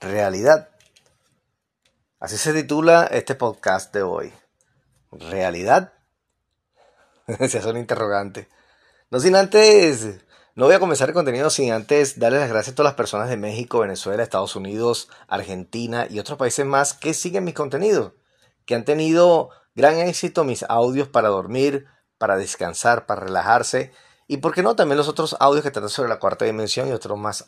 realidad. Así se titula este podcast de hoy. ¿Realidad? Se hace un interrogante. No sin antes, no voy a comenzar el contenido sin antes darle las gracias a todas las personas de México, Venezuela, Estados Unidos, Argentina y otros países más que siguen mis contenidos, que han tenido gran éxito mis audios para dormir, para descansar, para relajarse y, por qué no, también los otros audios que tratan sobre la cuarta dimensión y otros más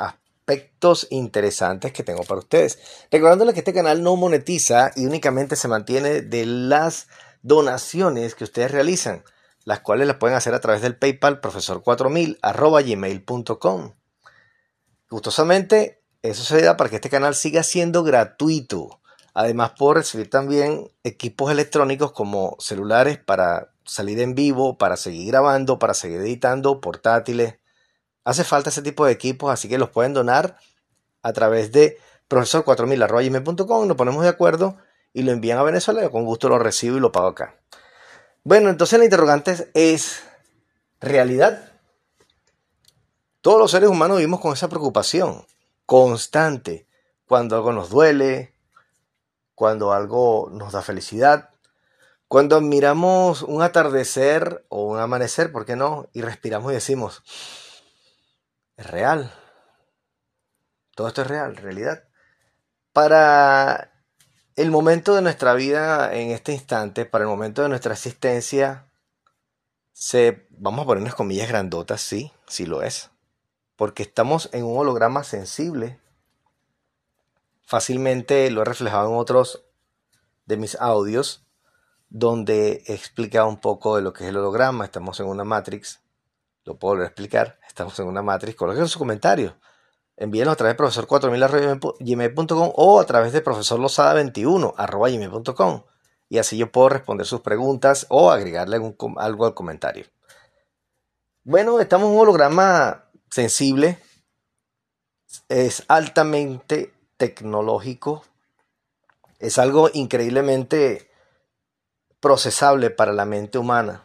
aspectos interesantes que tengo para ustedes. Recordándoles que este canal no monetiza y únicamente se mantiene de las donaciones que ustedes realizan las cuales las pueden hacer a través del PayPal profesor4000 arroba gmail.com. Gustosamente, eso se da para que este canal siga siendo gratuito. Además, puedo recibir también equipos electrónicos como celulares para salir en vivo, para seguir grabando, para seguir editando, portátiles. Hace falta ese tipo de equipos, así que los pueden donar a través de profesor4000 Nos ponemos de acuerdo y lo envían a Venezuela. Yo con gusto lo recibo y lo pago acá. Bueno, entonces la interrogante es, ¿realidad? Todos los seres humanos vivimos con esa preocupación constante cuando algo nos duele, cuando algo nos da felicidad, cuando miramos un atardecer o un amanecer, ¿por qué no? Y respiramos y decimos, real. Todo esto es real, realidad. Para el momento de nuestra vida en este instante, para el momento de nuestra existencia, se, vamos a ponernos comillas grandotas, sí, sí lo es, porque estamos en un holograma sensible. Fácilmente lo he reflejado en otros de mis audios, donde he explicado un poco de lo que es el holograma. Estamos en una matrix, lo puedo volver a explicar. Estamos en una matrix, coloquen sus comentarios. Envíenos a través de profesor4000.gmail.com o a través de profesorlosada21.gmail.com y así yo puedo responder sus preguntas o agregarle algo al comentario. Bueno, estamos en un holograma sensible, es altamente tecnológico, es algo increíblemente procesable para la mente humana,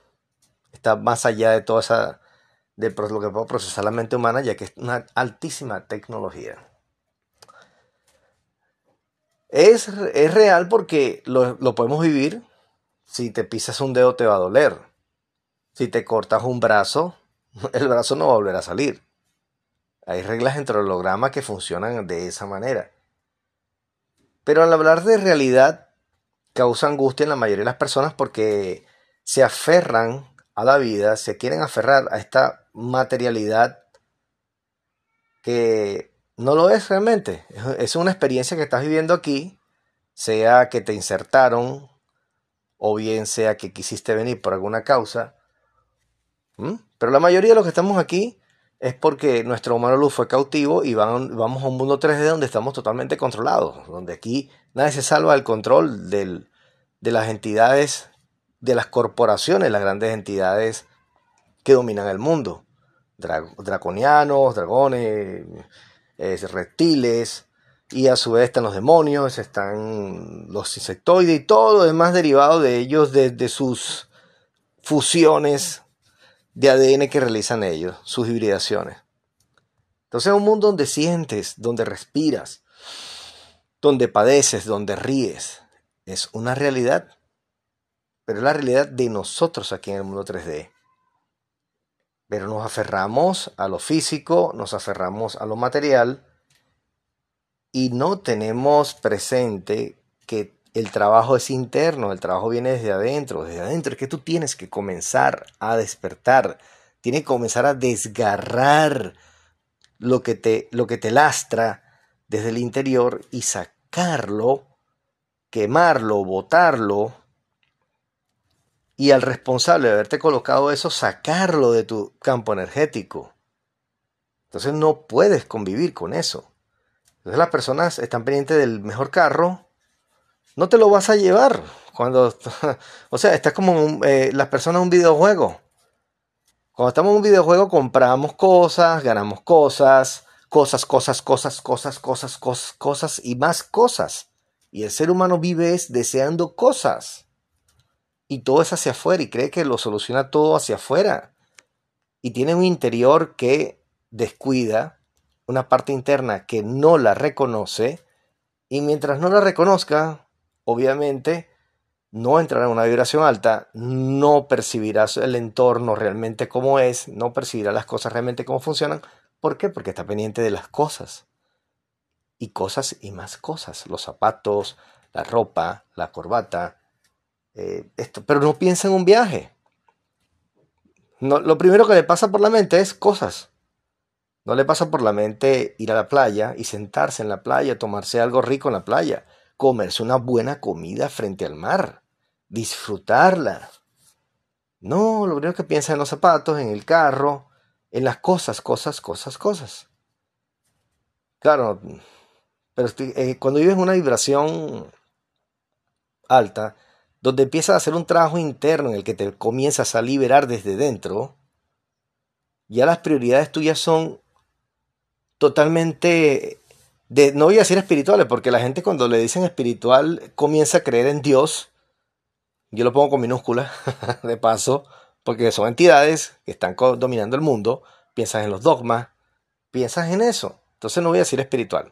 está más allá de toda esa de lo que puede procesar la mente humana, ya que es una altísima tecnología. Es, es real porque lo, lo, podemos vivir. Si te pisas un dedo te va a doler. Si te cortas un brazo, el brazo no va a volver a salir. Hay reglas entre el holograma que funcionan de esa manera. Pero al hablar de realidad, causa angustia en la mayoría de las personas porque se aferran a la vida, se quieren aferrar a esta materialidad que no lo es realmente. Es una experiencia que estás viviendo aquí, sea que te insertaron o bien sea que quisiste venir por alguna causa. Pero la mayoría de los que estamos aquí es porque nuestro humano luz fue cautivo y vamos a un mundo 3D donde estamos totalmente controlados, donde aquí nadie se salva del control de las entidades de las corporaciones, las grandes entidades que dominan el mundo. draconianos, dragones, reptiles, y a su vez están los demonios, están los insectoides y todo lo demás derivado de ellos desde sus fusiones de ADN que realizan ellos, sus hibridaciones. Entonces es un mundo donde sientes, donde respiras, donde padeces, donde ríes. Es una realidad pero es la realidad de nosotros aquí en el mundo 3D. Pero nos aferramos a lo físico, nos aferramos a lo material y no tenemos presente que el trabajo es interno, el trabajo viene desde adentro, desde adentro es que tú tienes que comenzar a despertar, tienes que comenzar a desgarrar lo que te, lo que te lastra desde el interior y sacarlo, quemarlo, botarlo y al responsable de haberte colocado eso, sacarlo de tu campo energético. Entonces no puedes convivir con eso. Entonces las personas están pendientes del mejor carro, no te lo vas a llevar. Cuando, o sea, estás como eh, las personas en un videojuego. Cuando estamos en un videojuego compramos cosas, ganamos cosas, cosas, cosas, cosas, cosas, cosas, cosas, cosas y más cosas. Y el ser humano vive es deseando cosas y todo es hacia afuera y cree que lo soluciona todo hacia afuera. Y tiene un interior que descuida, una parte interna que no la reconoce Y mientras no la reconozca, obviamente no entrará en una vibración alta, no percibirás el entorno realmente como es, no percibirá las cosas realmente como funcionan. ¿Por qué? Porque está pendiente de las cosas. Y cosas y más cosas. Los zapatos, la ropa, la corbata. Eh, esto. Pero no piensa en un viaje. No, lo primero que le pasa por la mente es cosas. No le pasa por la mente ir a la playa y sentarse en la playa, tomarse algo rico en la playa comerse una buena comida frente al mar, disfrutarla. No, lo primero que piensa en los zapatos, en el carro, en las cosas, cosas, cosas, cosas. Claro, pero eh, cuando vives una vibración alta, donde empiezas a hacer un trabajo interno en el que te comienzas a liberar desde dentro, ya las prioridades tuyas son totalmente no voy a decir espirituales, porque la gente cuando le dicen espiritual comienza a creer en Dios. Yo lo pongo con minúscula, de paso, porque son entidades que están dominando el mundo. Piensas en los dogmas, piensas en eso. Entonces no voy a decir espiritual.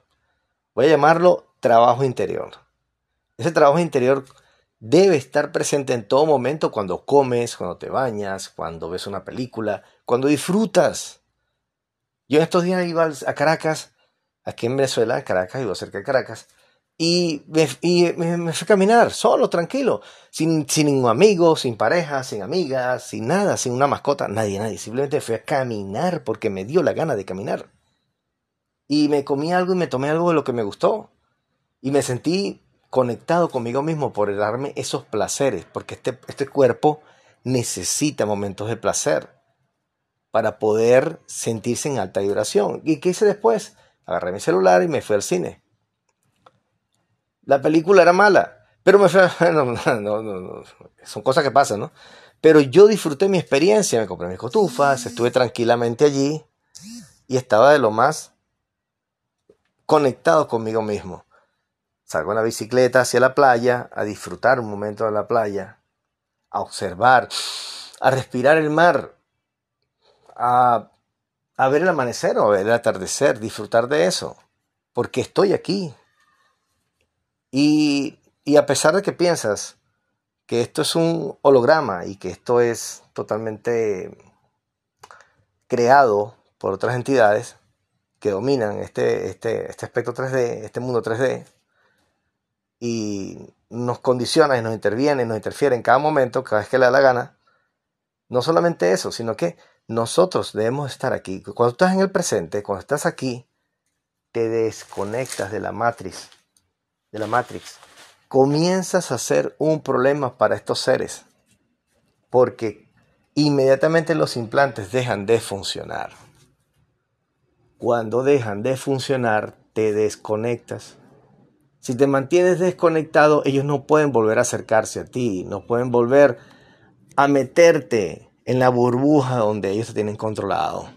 Voy a llamarlo trabajo interior. Ese trabajo interior debe estar presente en todo momento cuando comes, cuando te bañas, cuando ves una película, cuando disfrutas. Yo en estos días iba a Caracas aquí en Venezuela, en Caracas, vivo cerca de Caracas, y me, fui a caminar solo, tranquilo, sin, sin ningún amigo, sin pareja, sin amigas, sin nada, sin una mascota, nadie, nadie. Simplemente fui a caminar porque me dio la gana de caminar. Y me comí algo y me tomé algo de lo que me gustó. Y me sentí conectado conmigo mismo por darme esos placeres, porque este, este cuerpo necesita momentos de placer para poder sentirse en alta vibración. ¿Y qué hice después? Agarré mi celular y me fui al cine. La película era mala, pero me fui no, son cosas que pasan, ¿no? Pero yo disfruté mi experiencia, me compré mis cotufas, estuve tranquilamente allí y estaba de lo más conectado conmigo mismo. Salgo en la bicicleta hacia la playa, a disfrutar un momento de la playa, a observar, a respirar el mar, a ver el amanecer o ver el atardecer, disfrutar de eso, porque estoy aquí. Y, y a pesar de que piensas que esto es un holograma y que esto es totalmente creado por otras entidades que dominan este, este, este aspecto 3D, este mundo 3D, y nos condiciona y nos interviene, nos interfiere en cada momento, cada vez que le da la gana, no solamente eso, sino que nosotros debemos estar aquí. Cuando estás en el presente, cuando estás aquí, te desconectas de la matriz, de la matrix. Comienzas a ser un problema para estos seres, porque inmediatamente los implantes dejan de funcionar. Cuando dejan de funcionar, te desconectas. Si te mantienes desconectado, ellos no pueden volver a acercarse a ti, no pueden volver a meterte en la burbuja donde ellos te tienen controlado.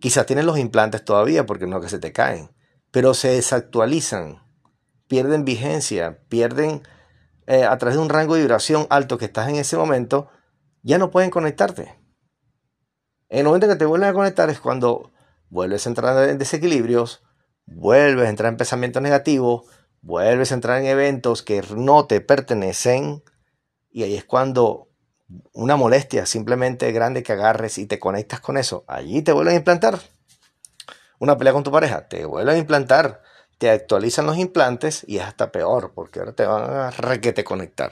Quizás tienen los implantes todavía porque no que se te caen, pero se desactualizan, pierden vigencia, pierden eh, a través de un rango de vibración alto que estás en ese momento, ya no pueden conectarte. En el momento que te vuelven a conectar es cuando vuelves a entrar en desequilibrios, vuelves a entrar en pensamientos negativos, vuelves a entrar en eventos que no te pertenecen y ahí es cuando una molestia simplemente grande que agarres y te conectas con eso, allí te vuelven a implantar. Una pelea con tu pareja, te vuelven a implantar, te actualizan los implantes y es hasta peor, porque ahora te van a requete conectar.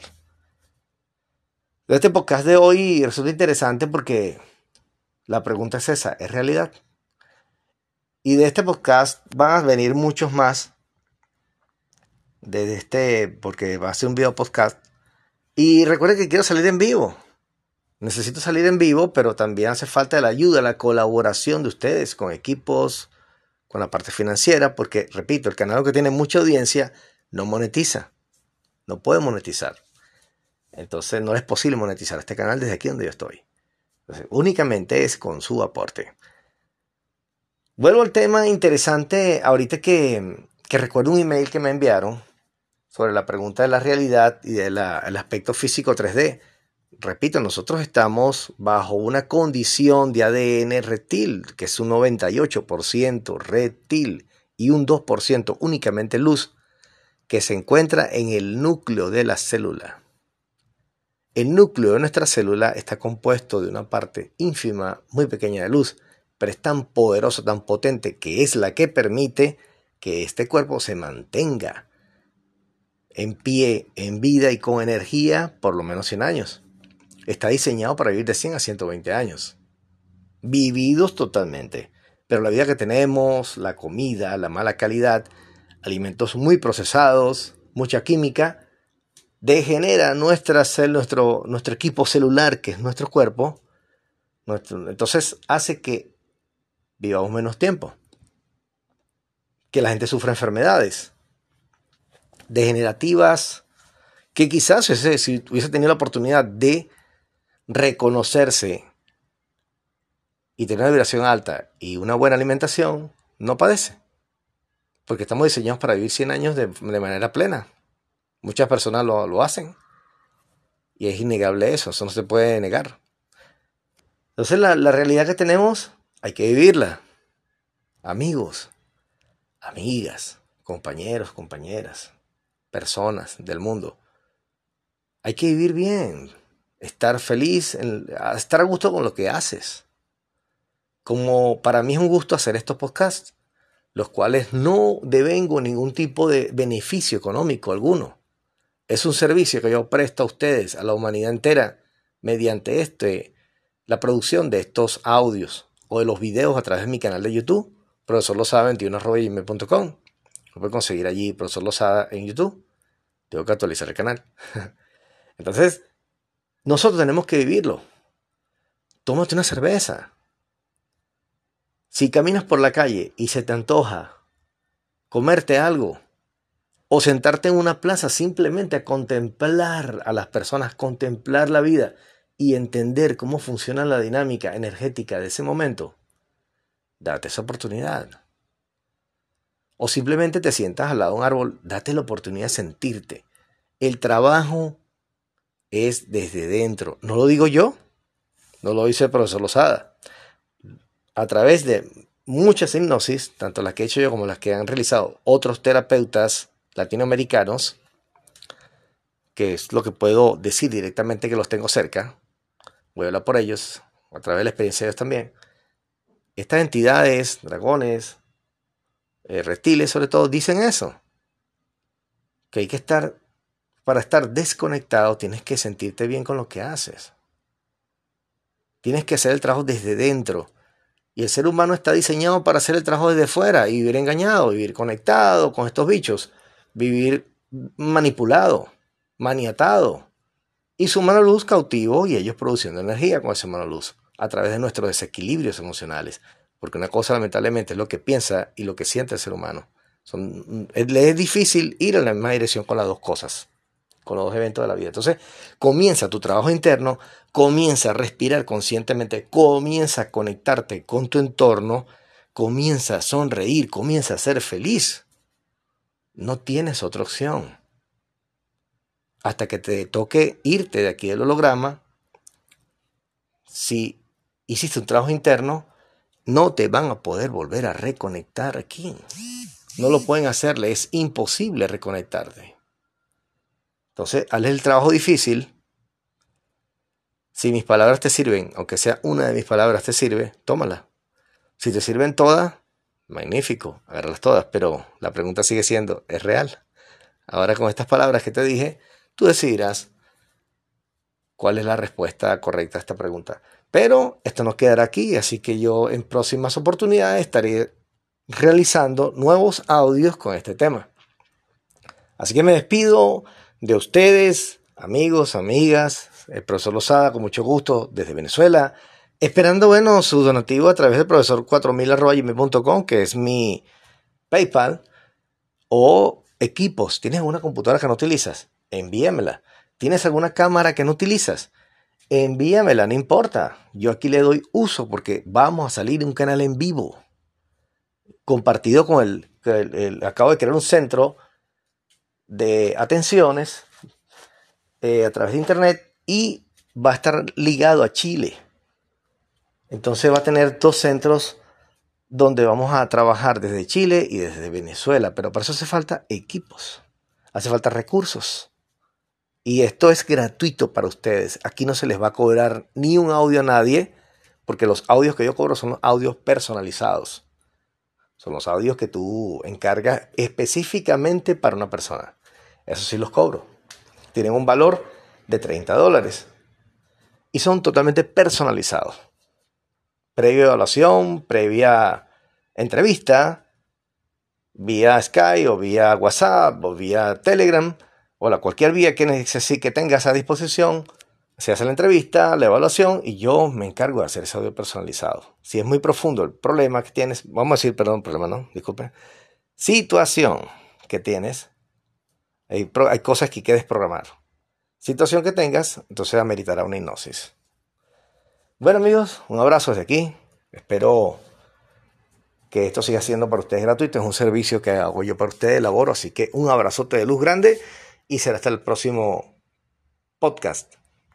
Este podcast de hoy resulta interesante porque la pregunta es esa, ¿es realidad? Y de este podcast van a venir muchos más. De este, porque va a ser un video podcast. Y recuerden que quiero salir en vivo. Necesito salir en vivo, pero también hace falta la ayuda, la colaboración de ustedes con equipos, con la parte financiera, porque, repito, el canal que tiene mucha audiencia no monetiza, no puede monetizar. Entonces no es posible monetizar este canal desde aquí donde yo estoy. únicamente es con su aporte. Vuelvo al tema interesante ahorita que, recuerdo un email que me enviaron sobre la pregunta de la realidad y del aspecto físico 3D repito, nosotros estamos bajo una condición de ADN reptil, que es un 98% reptil, y un 2% únicamente luz que se encuentra en el núcleo de la célula. El núcleo de nuestra célula está compuesto de una parte ínfima, muy pequeña de luz, pero es tan poderosa, tan potente, que es la que permite que este cuerpo se mantenga en pie, en vida y con energía por lo menos 100 años. Está diseñado para vivir de 100 a 120 años. Vividos totalmente. Pero la vida que tenemos, la comida, la mala calidad, alimentos muy procesados, mucha química, degenera nuestra nuestro, nuestro equipo celular, que es nuestro cuerpo, entonces hace que vivamos menos tiempo, que la gente sufra enfermedades degenerativas, que quizás si hubiese tenido la oportunidad de reconocerse y tener una vibración alta y una buena alimentación, no padece. Porque estamos diseñados para vivir 100 años de manera plena. Muchas personas lo, hacen. Y es innegable eso, eso no se puede negar. Entonces la, la realidad que tenemos hay que vivirla. Amigos, amigas, compañeros, compañeras, personas del mundo. Hay que vivir bien, estar feliz, estar a gusto con lo que haces. Como para mí es un gusto hacer estos podcasts, los cuales no devengo ningún tipo de beneficio económico alguno. Es un servicio que yo presto a ustedes, a la humanidad entera, mediante este, la producción de estos audios o de los videos a través de mi canal de YouTube, profesor losada 21com Lo pueden conseguir allí, profesor Lozada, en YouTube. Tengo que actualizar el canal. Entonces, nosotros tenemos que vivirlo. Tómate una cerveza. Si caminas por la calle y se te antoja comerte algo, o sentarte en una plaza simplemente a contemplar a las personas, contemplar la vida y entender cómo funciona la dinámica energética de ese momento, date esa oportunidad. O simplemente te sientas al lado de un árbol, date la oportunidad de sentirte. El trabajo es desde dentro. No lo digo yo, no lo dice el profesor Lozada. A través de muchas hipnosis, tanto las que he hecho yo como las que han realizado otros terapeutas latinoamericanos, que es lo que puedo decir directamente que los tengo cerca, voy a hablar por ellos, a través de la experiencia de ellos también, estas entidades, dragones, eh, reptiles sobre todo, dicen eso, que hay que estar, para estar desconectado tienes que sentirte bien con lo que haces. Tienes que hacer el trabajo desde dentro. Y el ser humano está diseñado para hacer el trabajo desde fuera y vivir engañado, vivir conectado con estos bichos vivir manipulado, maniatado, y su mano luz cautivo y ellos produciendo energía con esa mano luz a través de nuestros desequilibrios emocionales. Porque una cosa lamentablemente es lo que piensa y lo que siente el ser humano. Son, le es difícil ir en la misma dirección con las dos cosas, con los dos eventos de la vida. Entonces, comienza tu trabajo interno, comienza a respirar conscientemente, comienza a conectarte con tu entorno, comienza a sonreír, comienza a ser feliz. No tienes otra opción. Hasta que te toque irte de aquí del holograma, si hiciste un trabajo interno, no te van a poder volver a reconectar aquí. No lo pueden hacerle, es imposible reconectarte. Entonces, al el trabajo difícil, si mis palabras te sirven, aunque sea una de mis palabras te sirve, tómala. Si te sirven todas, magnífico, agarrarlas todas, pero la pregunta sigue siendo, ¿es real? Ahora con estas palabras que te dije, tú decidirás cuál es la respuesta correcta a esta pregunta. Pero esto no quedará aquí, así que yo en próximas oportunidades estaré realizando nuevos audios con este tema. Así que me despido de ustedes, amigos, amigas, el profesor Lozada, con mucho gusto desde Venezuela. Esperando, bueno, su donativo a través del profesor 4000.com, que es mi PayPal, o equipos. ¿Tienes alguna computadora que no utilizas? Envíamela. ¿Tienes alguna cámara que no utilizas? Envíamela, no importa. Yo aquí le doy uso porque vamos a salir un canal en vivo. Compartido con el, acabo de crear un centro de atenciones eh, a través de internet y va a estar ligado a Chile. Entonces va a tener dos centros donde vamos a trabajar desde Chile y desde Venezuela, pero para eso hace falta equipos, hace falta recursos. Y esto es gratuito para ustedes. Aquí no se les va a cobrar ni un audio a nadie, porque los audios que yo cobro son audios personalizados. Son los audios que tú encargas específicamente para una persona. Eso sí los cobro. Tienen un valor de 30 dólares. Y son totalmente personalizados. Previa evaluación, previa entrevista, vía Skype o vía WhatsApp o vía Telegram o la cualquier vía que, que tengas a disposición se hace la entrevista, la evaluación y yo me encargo de hacer ese audio personalizado. Si es muy profundo el problema que tienes, vamos a decir, perdón, problema no, disculpe, situación que tienes, hay, hay cosas que quieres programar. Situación que tengas, entonces ameritará una hipnosis. Bueno amigos, un abrazo desde aquí. Espero que esto siga siendo para ustedes gratuito. Es un servicio que hago yo para ustedes, elaboro. Así que un abrazote de luz grande y será hasta el próximo podcast.